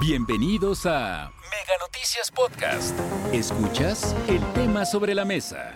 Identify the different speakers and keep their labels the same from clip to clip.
Speaker 1: Bienvenidos a Mega Noticias Podcast. Escuchas el tema sobre la mesa.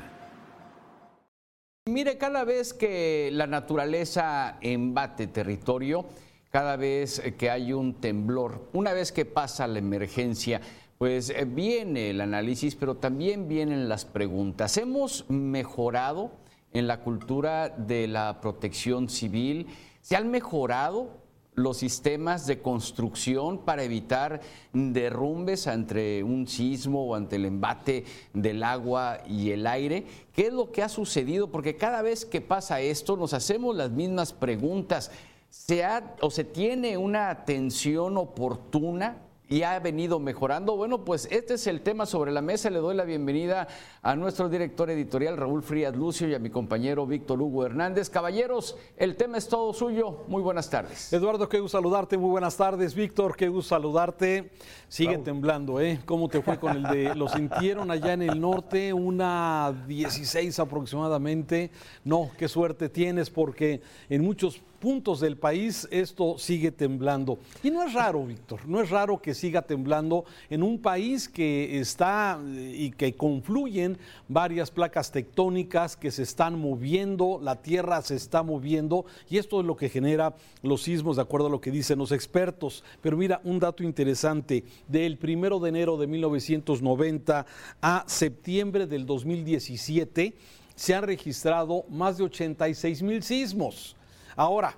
Speaker 2: Mire, cada vez que la naturaleza embate territorio, cada vez que hay un temblor, una vez que pasa la emergencia, pues eh, viene el análisis, pero también vienen las preguntas. ¿Hemos mejorado en la cultura de la protección civil? ¿Se han mejorado los sistemas de construcción para evitar derrumbes entre un sismo o ante el embate del agua y el aire. ¿Qué es lo que ha sucedido? Porque cada vez que pasa esto nos hacemos las mismas preguntas. ¿Se ha o se tiene una atención oportuna y ha venido mejorando. Bueno, pues este es el tema sobre la mesa. Le doy la bienvenida a nuestro director editorial Raúl Frías Lucio y a mi compañero Víctor Hugo Hernández. Caballeros, el tema es todo suyo. Muy buenas tardes.
Speaker 3: Eduardo, qué gusto saludarte. Muy buenas tardes. Víctor, qué gusto saludarte. Sigue temblando, ¿eh? ¿Cómo te fue con el de... Lo sintieron allá en el norte, una 16 aproximadamente. No, qué suerte tienes porque en muchos puntos del país esto sigue temblando. Y no es raro, Víctor, no es raro que siga temblando en un país que está y que confluyen varias placas tectónicas que se están moviendo, la tierra se está moviendo y esto es lo que genera los sismos, de acuerdo a lo que dicen los expertos. Pero mira, un dato interesante, del primero de enero de 1990 a septiembre del 2017 se han registrado más de 86 mil sismos. Ahora,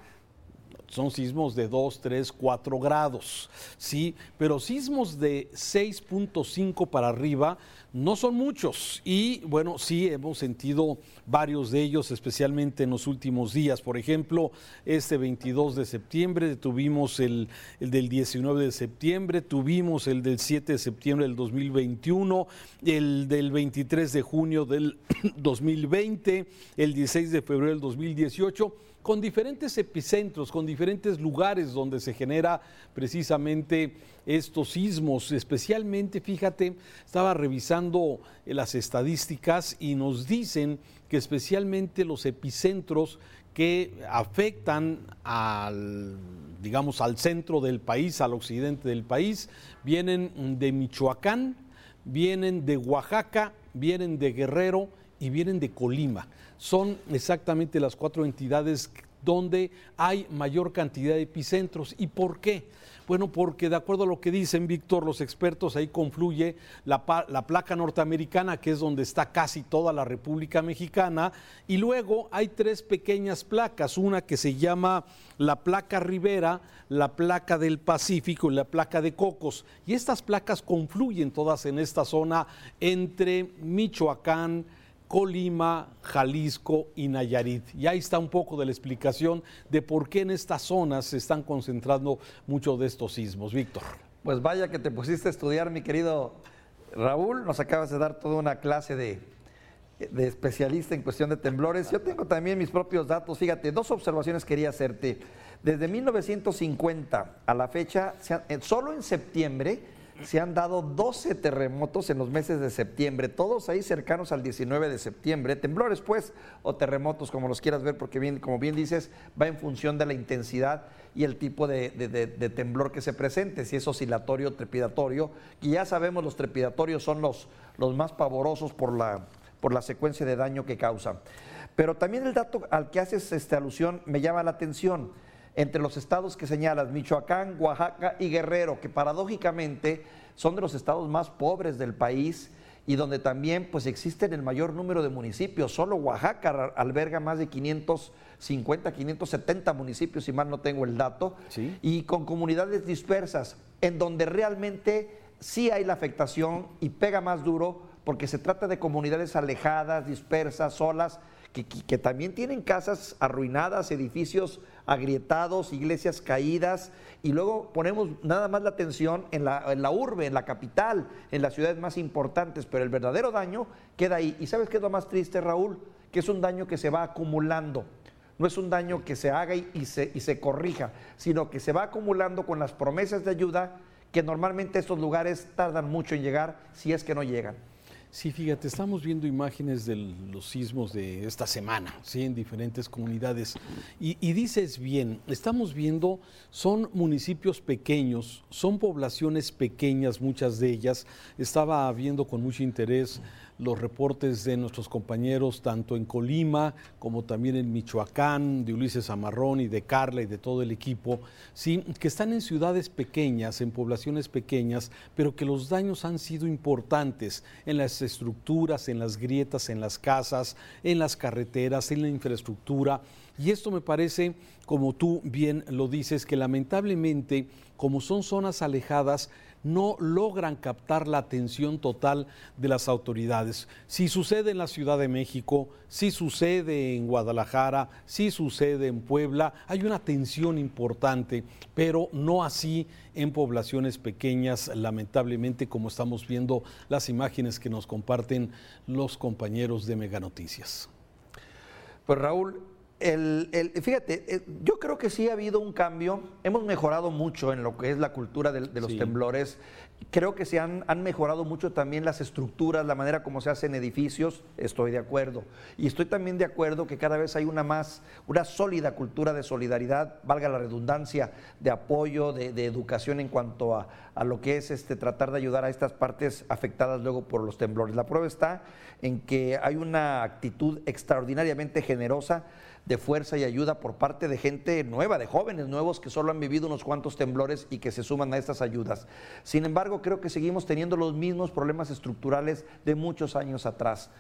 Speaker 3: son sismos de 2, 3, 4 grados, ¿sí? Pero sismos de 6.5 para arriba no son muchos y bueno, sí hemos sentido varios de ellos, especialmente en los últimos días. Por ejemplo, este 22 de septiembre tuvimos el, el, del 19 de septiembre, tuvimos el del 7 de septiembre del 2021, el del 23 de junio del 2020, el 16 de febrero del 2018 con diferentes epicentros, con diferentes lugares donde se genera precisamente estos sismos. Especialmente, fíjate, estaba revisando las estadísticas y nos dicen que especialmente los epicentros que afectan al, digamos, al centro del país, al occidente del país, vienen de Michoacán, vienen de Oaxaca, vienen de Guerrero y vienen de Colima. Son exactamente las cuatro entidades donde hay mayor cantidad de epicentros. ¿Y por qué? Bueno, porque de acuerdo a lo que dicen, Víctor, los expertos, ahí confluye la, la, placa norteamericana, que es donde está casi toda la República Mexicana, y luego hay tres pequeñas placas, una que se llama la placa Rivera, la placa del Pacífico y la placa de Cocos. Y estas placas confluyen todas en esta zona entre Michoacán, Colima, Jalisco y Nayarit. Y ahí está un poco de la explicación de por qué en estas zonas se están concentrando muchos de estos sismos. Víctor.
Speaker 4: Pues vaya que te pusiste a estudiar, mi querido Raúl. Nos acabas de dar toda una clase de, de especialista en cuestión de temblores. Yo tengo también mis propios datos. Fíjate, dos observaciones quería hacerte. Desde 1950 a la fecha, solo en septiembre, se han dado 12 terremotos en los meses de septiembre, todos ahí cercanos al 19 de septiembre, temblores pues, o terremotos como los quieras ver, porque bien, como bien dices, va en función de la intensidad y el tipo de, temblor que se presente, si es oscilatorio o trepidatorio, y ya sabemos los trepidatorios son los, más pavorosos por la, por la secuencia de daño que causa. Pero también el dato al que haces esta alusión me llama la atención entre los estados que señalas, Michoacán, Oaxaca y Guerrero, que paradójicamente son de los estados más pobres del país y donde también pues existen el mayor número de municipios. Solo Oaxaca alberga más de 550, 570 municipios, si mal no tengo el dato, y con comunidades dispersas, en donde realmente sí hay la afectación y pega más duro porque se trata de comunidades alejadas, dispersas, solas, que, también tienen casas arruinadas, edificios agrietados, iglesias caídas, y luego ponemos nada más la atención en la, en la urbe, en la capital, en las ciudades más importantes, pero el verdadero daño queda ahí. ¿Y sabes qué es lo más triste, Raúl? Que es un daño que se va acumulando. No es un daño que se haga y, se, y se corrija, sino que se va acumulando con las promesas de ayuda que normalmente estos lugares tardan mucho en llegar si es que no llegan.
Speaker 3: Sí, fíjate, estamos viendo imágenes de los sismos de esta semana, ¿sí? en diferentes comunidades. Y, y, dices bien, estamos viendo, son municipios pequeños, son poblaciones pequeñas, muchas de ellas. Estaba viendo con mucho interés los reportes de nuestros compañeros tanto en Colima como también en Michoacán, de Ulises Amarrón y de Carla y de todo el equipo, ¿sí? que están en ciudades pequeñas, en poblaciones pequeñas, pero que los daños han sido importantes en las estructuras, en las grietas, en las casas, en las carreteras, en la infraestructura. Y esto me parece, como tú bien lo dices, que lamentablemente, como son zonas alejadas, no logran captar la atención total de las autoridades. Si sucede en la Ciudad de México, si sucede en Guadalajara, si sucede en Puebla, hay una atención importante, pero no así en poblaciones pequeñas, lamentablemente, como estamos viendo las imágenes que nos comparten los compañeros de Mega Noticias.
Speaker 4: Pues Raúl, el, fíjate, eh, yo creo que sí ha habido un cambio. Hemos mejorado mucho en lo que es la cultura de, los temblores. Creo que se han, han, mejorado mucho también las estructuras, la manera como se hacen edificios. Estoy de acuerdo. Y estoy también de acuerdo que cada vez hay una más, una sólida cultura de solidaridad, valga la redundancia, de apoyo, de, educación en cuanto a, a, lo que es este, tratar de ayudar a estas partes afectadas luego por los temblores. La prueba está en que hay una actitud extraordinariamente generosa de fuerza y ayuda por parte de gente nueva, de jóvenes nuevos que solo han vivido unos cuantos temblores y que se suman a estas ayudas. Sin embargo, creo que seguimos teniendo los mismos problemas estructurales de muchos años atrás.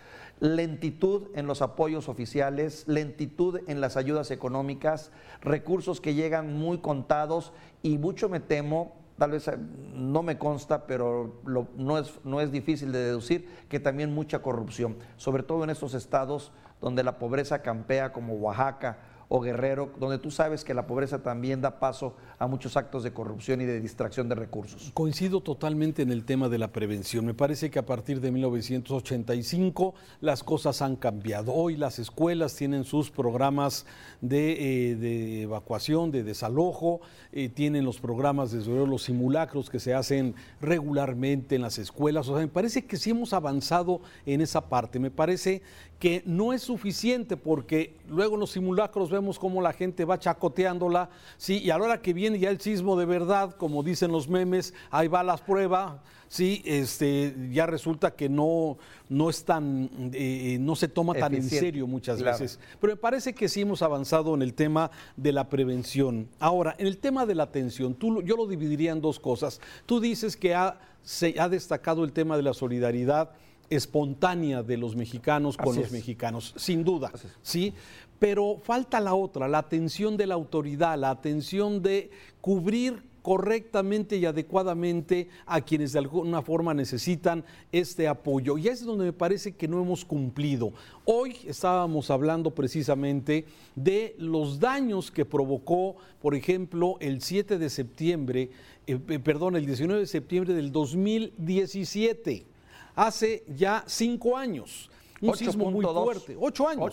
Speaker 4: Lentitud en los apoyos oficiales, lentitud en las ayudas económicas, recursos que llegan muy contados y mucho me temo tal vez eh, no me consta, pero no, es, no es difícil de deducir que también mucha corrupción, sobre todo en estos estados donde la pobreza campea como Oaxaca o Guerrero, donde tú sabes que la pobreza también da paso a muchos actos de corrupción y de distracción de recursos.
Speaker 3: Coincido totalmente en el tema de la prevención. Me parece que a partir de 1985 las cosas han cambiado. Hoy las escuelas tienen sus programas de, eh, evacuación, de desalojo, eh, tienen los programas, desde luego, los simulacros que se hacen regularmente en las escuelas. O sea, me parece que sí hemos avanzado en esa parte. Me parece que no es suficiente porque luego los simulacros vemos cómo la gente va chacoteándola, sí, y a la hora que viene ya el sismo de verdad, como dicen los memes, ahí va la prueba, sí, este, ya resulta que no, no es tan, eh, no se toma tan en serio muchas veces. Pero me parece que sí hemos avanzado en el tema de la prevención. Ahora, en el tema de la atención, tú, yo lo dividiría en dos cosas. Tú dices que ha, se ha destacado el tema de la solidaridad espontánea de los mexicanos con los mexicanos, sin duda, ¿sí? Pero falta la otra, la atención de la autoridad, la atención de cubrir correctamente y adecuadamente a quienes de alguna forma necesitan este apoyo. Y es donde me parece que no hemos cumplido. Hoy estábamos hablando precisamente de los daños que provocó, por ejemplo, el 7 de septiembre, eh, perdón, el 19 de septiembre del 2017 hace ya cinco años. Un sismo muy fuerte. Ocho años.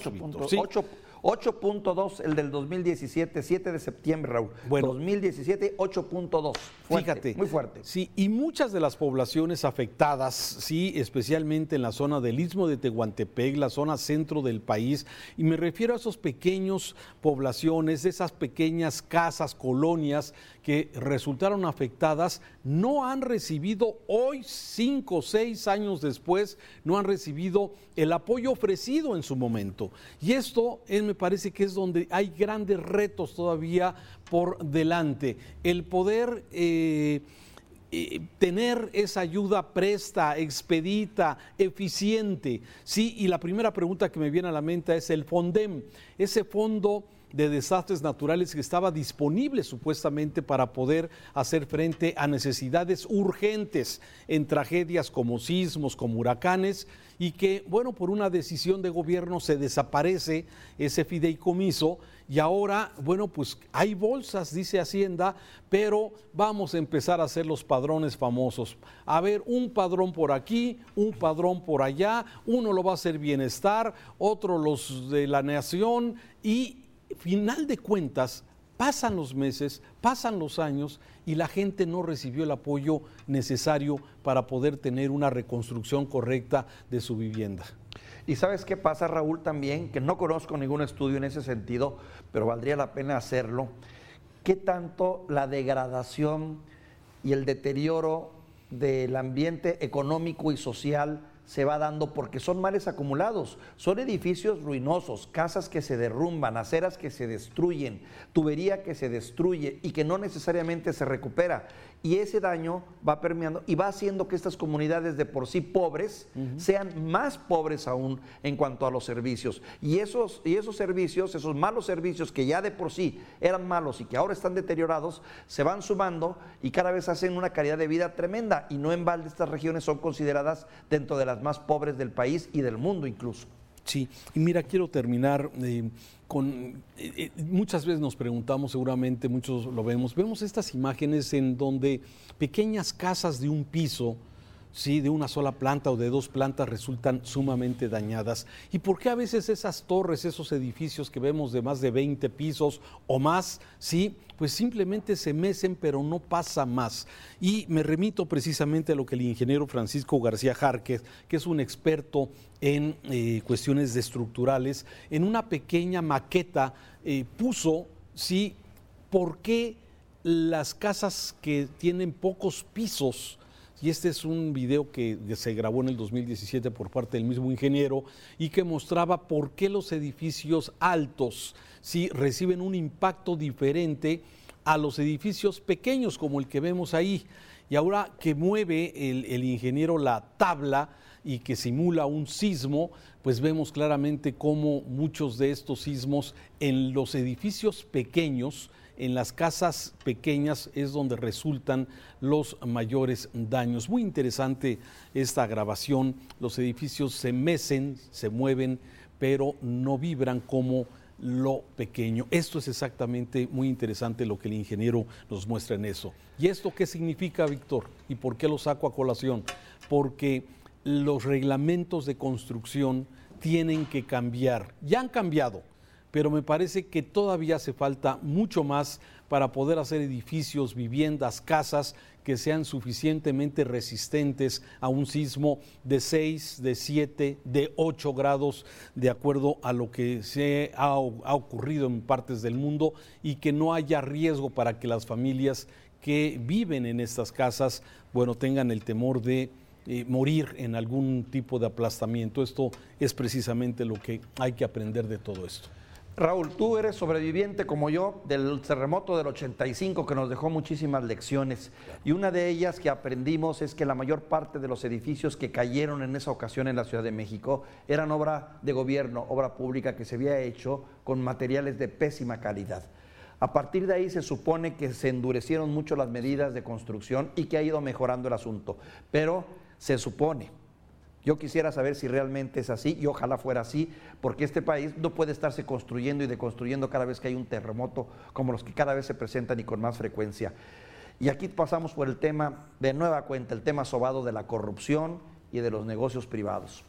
Speaker 4: 8.2 el del 2017, 7 de septiembre, Raúl. Bueno, 2017, 8.2. Fíjate. Muy fuerte.
Speaker 3: Sí, y muchas de las poblaciones afectadas, sí, especialmente en la zona del Istmo de Tehuantepec, la zona centro del país, y me refiero a esos pequeños poblaciones, esas pequeñas casas, colonias que resultaron afectadas, no han recibido hoy, cinco o seis años después, no han recibido el apoyo ofrecido en su momento. Y esto en me parece que es donde hay grandes retos todavía por delante. El poder... Eh, eh, tener esa ayuda presta, expedita, eficiente. Sí, y la primera pregunta que me viene a la mente es el FONDEM, ese fondo de desastres naturales que estaba disponible supuestamente para poder hacer frente a necesidades urgentes en tragedias como sismos, como huracanes, y que, bueno, por una decisión de gobierno se desaparece ese fideicomiso y ahora, bueno, pues hay bolsas, dice Hacienda, pero vamos a empezar a hacer los padrones famosos. A ver, un padrón por aquí, un padrón por allá, uno lo va a hacer bienestar, otro los de la nación y final de cuentas, pasan los meses, pasan los años y la gente no recibió el apoyo necesario para poder tener una reconstrucción correcta de su vivienda.
Speaker 4: Y sabes qué pasa, Raúl, también, que no conozco ningún estudio en ese sentido, pero valdría la pena hacerlo. ¿Qué tanto la degradación y el deterioro del ambiente económico y social se va dando porque son males acumulados, son edificios ruinosos, casas que se derrumban, aceras que se destruyen, tubería que se destruye y que no necesariamente se recupera y ese daño va permeando y va haciendo que estas comunidades de por sí pobres sean más pobres aún en cuanto a los servicios. Y esos, y esos servicios, esos malos servicios que ya de por sí eran malos y que ahora están deteriorados, se van sumando y cada vez hacen una calidad de vida tremenda. Y no en balde estas regiones son consideradas dentro de las más pobres del país y del mundo incluso.
Speaker 3: Sí, y mira, quiero terminar eh, con, eh, eh, muchas veces nos preguntamos, seguramente muchos lo vemos, vemos estas imágenes en donde pequeñas casas de un piso, sí, de una sola planta o de dos plantas resultan sumamente dañadas. ¿Y por qué a veces esas torres, esos edificios que vemos de más de 20 pisos o más, sí, pues simplemente se mecen, pero no pasa más? Y me remito precisamente a lo que el ingeniero Francisco García Járquez, que es un experto en eh, cuestiones estructurales, en una pequeña maqueta eh, puso, sí, por qué las casas que tienen pocos pisos, y este es un video que se grabó en el 2017 por parte del mismo ingeniero y que mostraba por qué los edificios altos sí reciben un impacto diferente a los edificios pequeños como el que vemos ahí. Y ahora que mueve el, el ingeniero la tabla y que simula un sismo, pues vemos claramente cómo muchos de estos sismos en los edificios pequeños en las casas pequeñas es donde resultan los mayores daños. Muy interesante esta grabación. Los edificios se mecen, se mueven, pero no vibran como lo pequeño. Esto es exactamente muy interesante lo que el ingeniero nos muestra en eso. ¿Y esto qué significa, Víctor? ¿Y por qué lo saco a colación? Porque los reglamentos de construcción tienen que cambiar. Ya han cambiado pero me parece que todavía hace falta mucho más para poder hacer edificios, viviendas, casas que sean suficientemente resistentes a un sismo de 6, de 7, de 8 grados, de acuerdo a lo que se ha, ocurrido en partes del mundo y que no haya riesgo para que las familias que viven en estas casas, bueno, tengan el temor de eh, morir en algún tipo de aplastamiento. Esto es precisamente lo que hay que aprender de todo esto.
Speaker 4: Raúl, tú eres sobreviviente como yo del terremoto del 85 que nos dejó muchísimas lecciones y una de ellas que aprendimos es que la mayor parte de los edificios que cayeron en esa ocasión en la Ciudad de México eran obra de gobierno, obra pública que se había hecho con materiales de pésima calidad. A partir de ahí se supone que se endurecieron mucho las medidas de construcción y que ha ido mejorando el asunto, pero se supone yo quisiera saber si realmente es así y ojalá fuera así, porque este país no puede estarse construyendo y deconstruyendo cada vez que hay un terremoto como los que cada vez se presentan y con más frecuencia. Y aquí pasamos por el tema, de nueva cuenta, el tema sobado de la corrupción y de los negocios privados.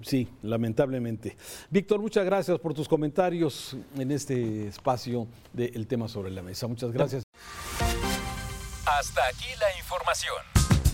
Speaker 3: Sí, lamentablemente. Víctor, muchas gracias por tus comentarios en este espacio del tema sobre la mesa. Muchas gracias.
Speaker 1: Hasta aquí la información.